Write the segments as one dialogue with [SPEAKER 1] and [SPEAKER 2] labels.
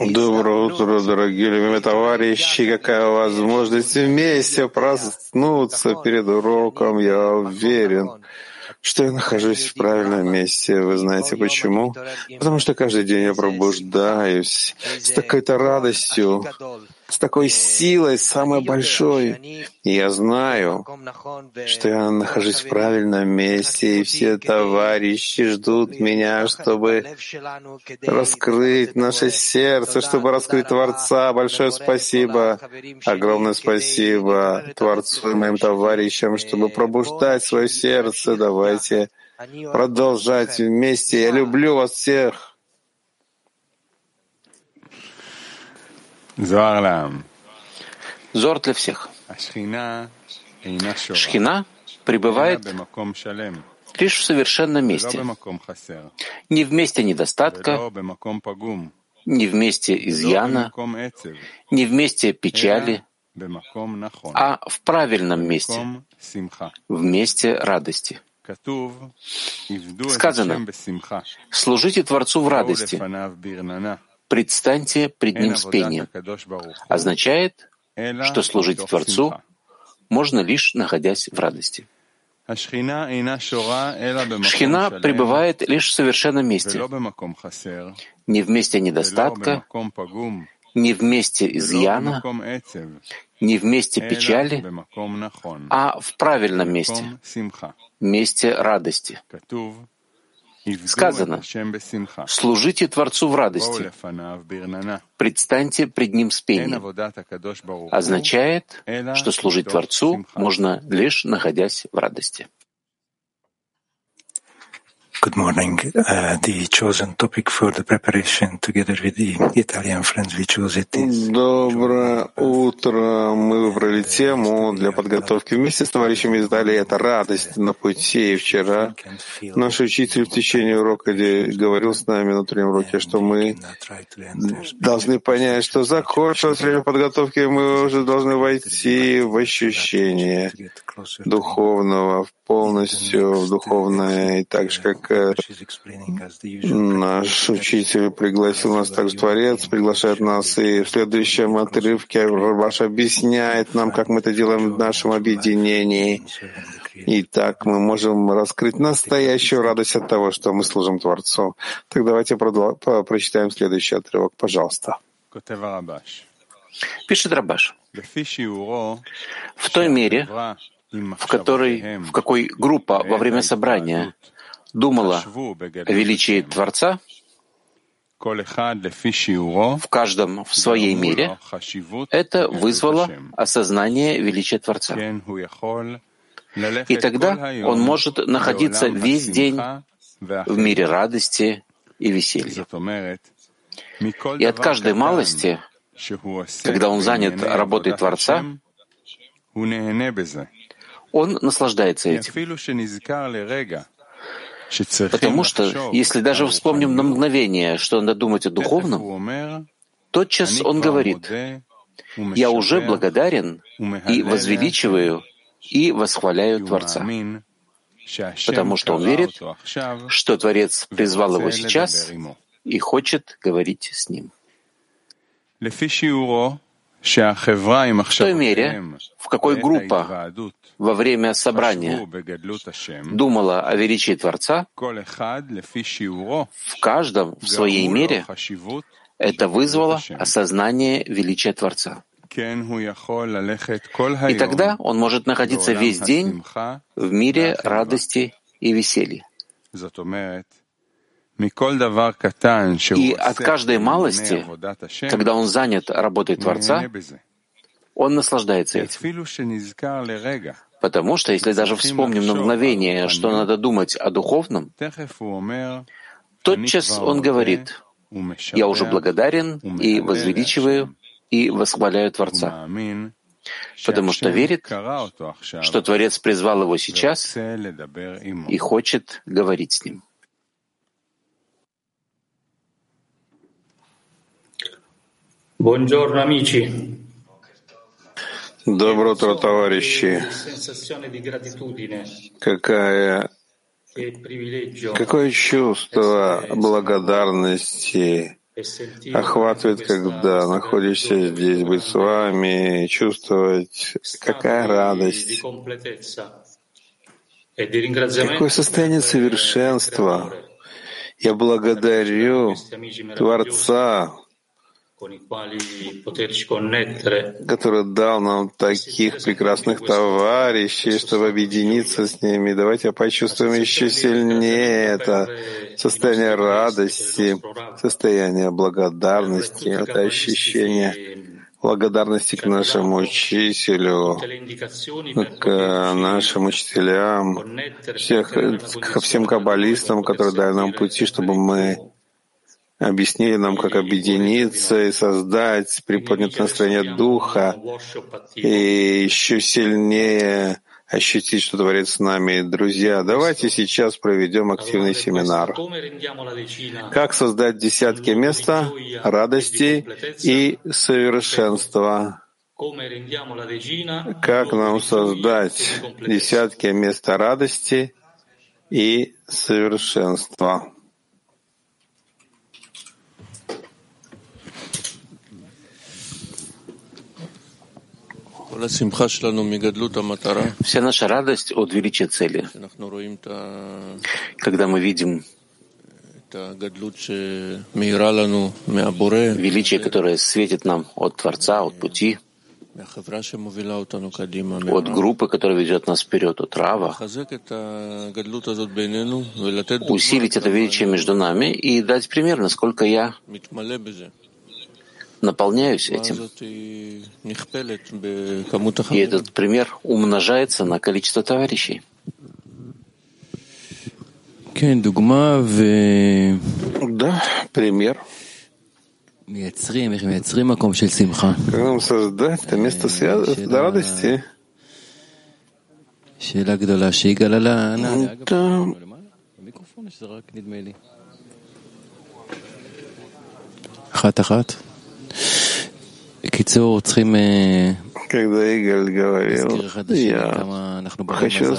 [SPEAKER 1] Доброе утро, дорогие любимые товарищи. Какая возможность вместе проснуться перед уроком. Я уверен, что я нахожусь в правильном месте. Вы знаете почему? Потому что каждый день я пробуждаюсь с такой-то радостью, с такой силой, самой большой. И я знаю, что я нахожусь в правильном месте, и все товарищи ждут меня, чтобы раскрыть наше сердце, чтобы раскрыть Творца. Большое спасибо, огромное спасибо Творцу и моим товарищам, чтобы пробуждать свое сердце. Давайте продолжать вместе. Я люблю вас всех.
[SPEAKER 2] Зор для всех. Шхина пребывает лишь в совершенном месте. Не в месте недостатка, не в месте изъяна, не в месте печали, а в правильном месте, в месте радости. Сказано, служите Творцу в радости, предстаньте пред Ним с пением, означает, что служить Творцу можно лишь находясь в радости. Шхина пребывает лишь в совершенном месте, не в месте недостатка, не в месте изъяна, не в месте печали, а в правильном месте, месте радости. Сказано, служите Творцу в радости, предстаньте пред Ним с пением. Означает, что служить Творцу можно лишь находясь в радости.
[SPEAKER 3] Good morning. Uh, the chosen topic for the preparation together with the Italian friends we chose it is...
[SPEAKER 1] Доброе утро. Мы выбрали тему для подготовки вместе с товарищами из Италии. Это радость на пути. И вчера наш учитель в течение урока говорил с нами на утреннем уроке, что мы должны понять, что закончилось время подготовки, мы уже должны войти в ощущение духовного, полностью в духовное, и так же, как Наш учитель пригласил нас также Творец, приглашает нас, и в следующем отрывке Рабаш объясняет нам, как мы это делаем в нашем объединении. И так мы можем раскрыть настоящую радость от того, что мы служим Творцу. Так давайте прочитаем следующий отрывок, пожалуйста.
[SPEAKER 2] Пишет Рабаш. В той мере, в которой, в какой группа во время собрания думала о величии Творца, в каждом в своей мере, это вызвало осознание величия Творца. И тогда он может находиться весь день в мире радости и веселья. И от каждой малости, когда он занят работой Творца, он наслаждается этим. Потому что, если даже вспомним на мгновение, что надо думать о духовном, тотчас он говорит, Я уже благодарен и возвеличиваю и восхваляю Творца, потому что он верит, что Творец призвал его сейчас и хочет говорить с ним. В той мере, в какой группа во время собрания думала о величии Творца, в каждом в своей мере это вызвало осознание величия Творца. И тогда он может находиться весь день в мире радости и веселья. И от каждой малости, когда он занят работой Творца, он наслаждается этим. Потому что если даже вспомним на мгновение, что надо думать о духовном, тотчас он говорит, «Я уже благодарен и возвеличиваю и восхваляю Творца, потому что верит, что Творец призвал его сейчас и хочет говорить с ним».
[SPEAKER 4] Buongiorno amici.
[SPEAKER 1] Доброе утро, товарищи. Какая, какое чувство благодарности охватывает, когда находишься здесь, быть с вами, чувствовать, какая радость, какое состояние совершенства. Я благодарю Творца, который дал нам таких прекрасных товарищей, чтобы объединиться с ними. Давайте почувствуем еще сильнее это состояние радости, состояние благодарности, это ощущение благодарности к нашему учителю, к нашим учителям, всех, ко всем каббалистам, которые дали нам пути, чтобы мы объяснили нам, как объединиться и создать приподнятое настроение духа и еще сильнее ощутить, что творит с нами. Друзья, давайте сейчас проведем активный семинар. Как создать десятки места радости и совершенства? Как нам создать десятки места радости и совершенства?
[SPEAKER 2] Вся наша радость от величия цели. Когда мы видим величие, которое светит нам от Творца, от пути, от группы, которая ведет нас вперед, от Рава, усилить это величие между нами и дать пример, насколько я наполняюсь этим. И этот пример умножается на количество товарищей.
[SPEAKER 1] Да, пример. Как нам создать это место для радости?
[SPEAKER 5] אחת-אחת.
[SPEAKER 1] Когда Игорь говорил, я хочу,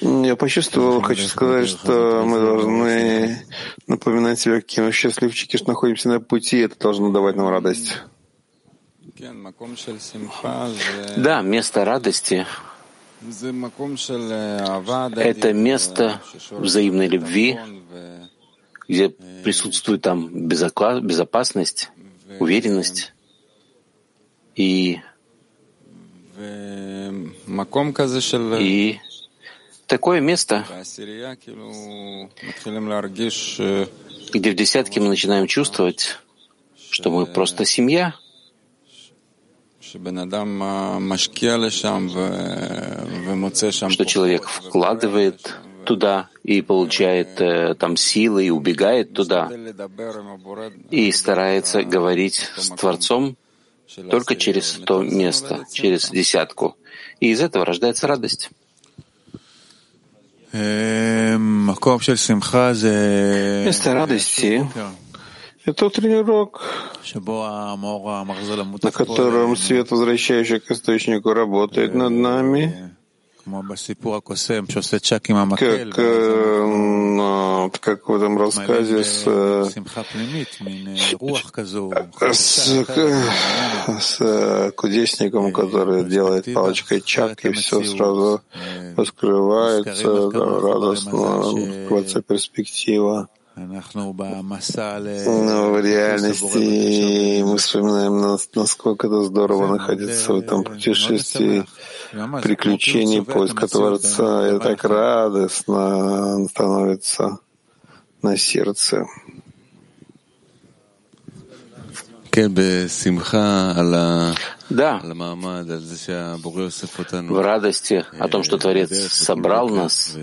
[SPEAKER 1] я почувствовал, хочу сказать, что мы должны напоминать себе, какие мы счастливчики, что находимся на пути, это должно давать нам радость.
[SPEAKER 2] Да, место радости — это место взаимной любви, где присутствует там безопасность, уверенность и, и такое место, где в десятке мы начинаем чувствовать, что мы просто семья, что человек вкладывает туда и получает э, там силы и убегает туда и старается говорить с Творцом только через то место, через десятку. И из этого рождается радость.
[SPEAKER 1] Место радости Это утренний урок, на котором свет, возвращающий к источнику, работает над нами, как, э, как в этом рассказе с, с, с кудесником, который делает палочкой чак, и все сразу раскрывается, радостно, открывается перспектива. Но в реальности мы вспоминаем, насколько это здорово находиться в этом путешествии приключений, поиска Творца. И так радостно становится на сердце.
[SPEAKER 2] Да, в радости о том, что Творец собрал нас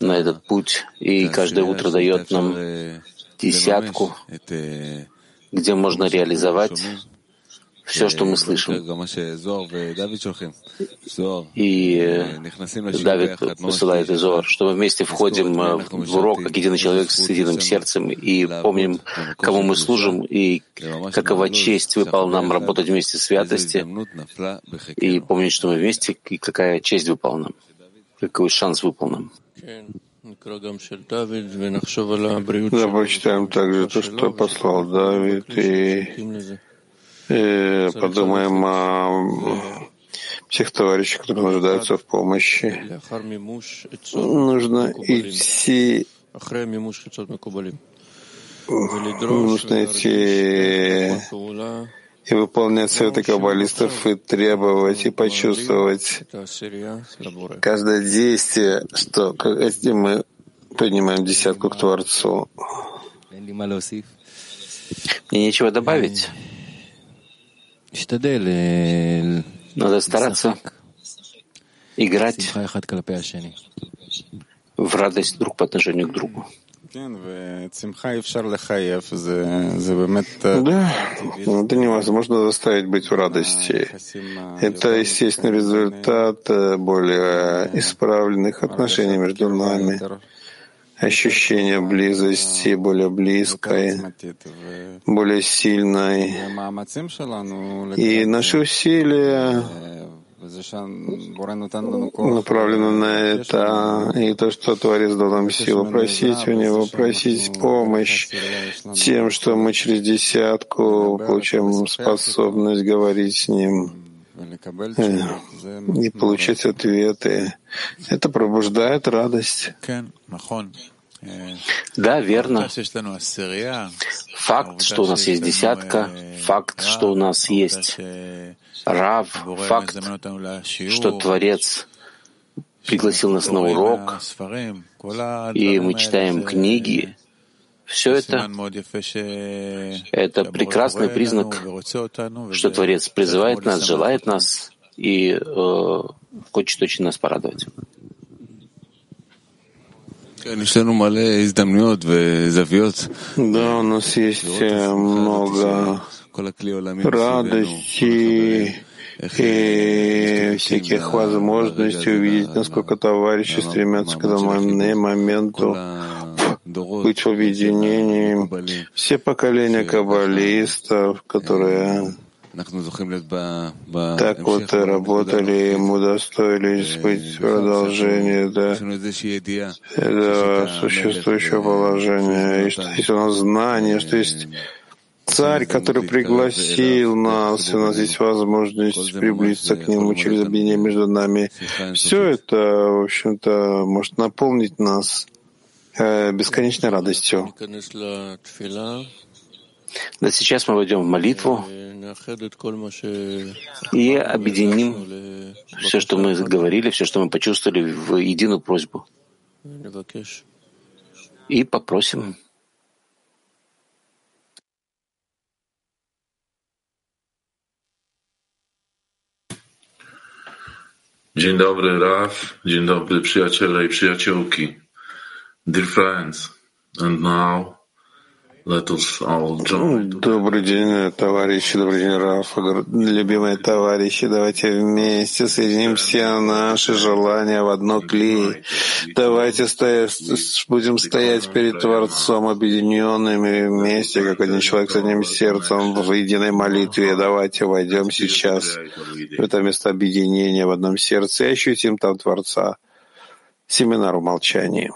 [SPEAKER 2] на этот путь и каждое утро дает нам десятку, где можно реализовать все, что мы слышим. И э, Давид посылает Изор, что мы вместе входим э, в урок, как единый человек с единым сердцем, и помним, кому мы служим, и какова честь выпала нам работать вместе в святости, и помнить, что мы вместе, и какая честь выпала нам, какой шанс выпал нам.
[SPEAKER 1] Да, прочитаем также то, что послал Давид, и и подумаем о всех товарищах, которые нуждаются в помощи. Нужно идти. Нужно идти и выполнять советы каббалистов и требовать и почувствовать каждое действие, что этим мы поднимаем десятку к Творцу.
[SPEAKER 2] Мне нечего добавить. Надо стараться играть в радость друг по отношению к другу.
[SPEAKER 1] Да, это невозможно заставить быть в радости. Это естественный результат более исправленных отношений между нами ощущение близости более близкой, более сильной. И наши усилия направлены на это, и то, что Творец дал нам силу просить у Него, просить помощь тем, что мы через десятку получаем способность говорить с Ним э, и получать ответы. Это пробуждает радость.
[SPEAKER 2] Да, верно. Факт, что у нас есть десятка, факт, что у нас есть Рав, факт, что Творец пригласил нас на урок, и мы читаем книги, все это — это прекрасный признак, что Творец призывает нас, желает нас и э, хочет очень нас порадовать.
[SPEAKER 1] Да, у нас есть много радости и всяких возможностей увидеть, насколько товарищи стремятся к этому моменту быть в объединении. Все поколения каббалистов, которые так вот работали, мы удостоились быть в продолжении да, этого существующего положения. И что есть у нас знание, что есть царь, который пригласил нас, и у нас есть возможность приблизиться к нему через объединение между нами. Все это, в общем-то, может наполнить нас э, бесконечной радостью.
[SPEAKER 2] Да сейчас мы войдем в молитву и объединим все, что мы говорили, все, что мы почувствовали в единую просьбу. И попросим
[SPEAKER 5] Dzień dobry, Raf. Dzień dobry, przyjaciele i przyjaciółki. Dear friends, and now
[SPEAKER 1] Добрый день, товарищи, добрый день, Раф, любимые товарищи. Давайте вместе соединим все наши желания в одно клей. Давайте стоять, будем стоять перед Творцом, объединенными вместе, как один человек с одним сердцем в единой молитве. Давайте войдем сейчас в это место объединения в одном сердце и ощутим там Творца. Семинар в молчании.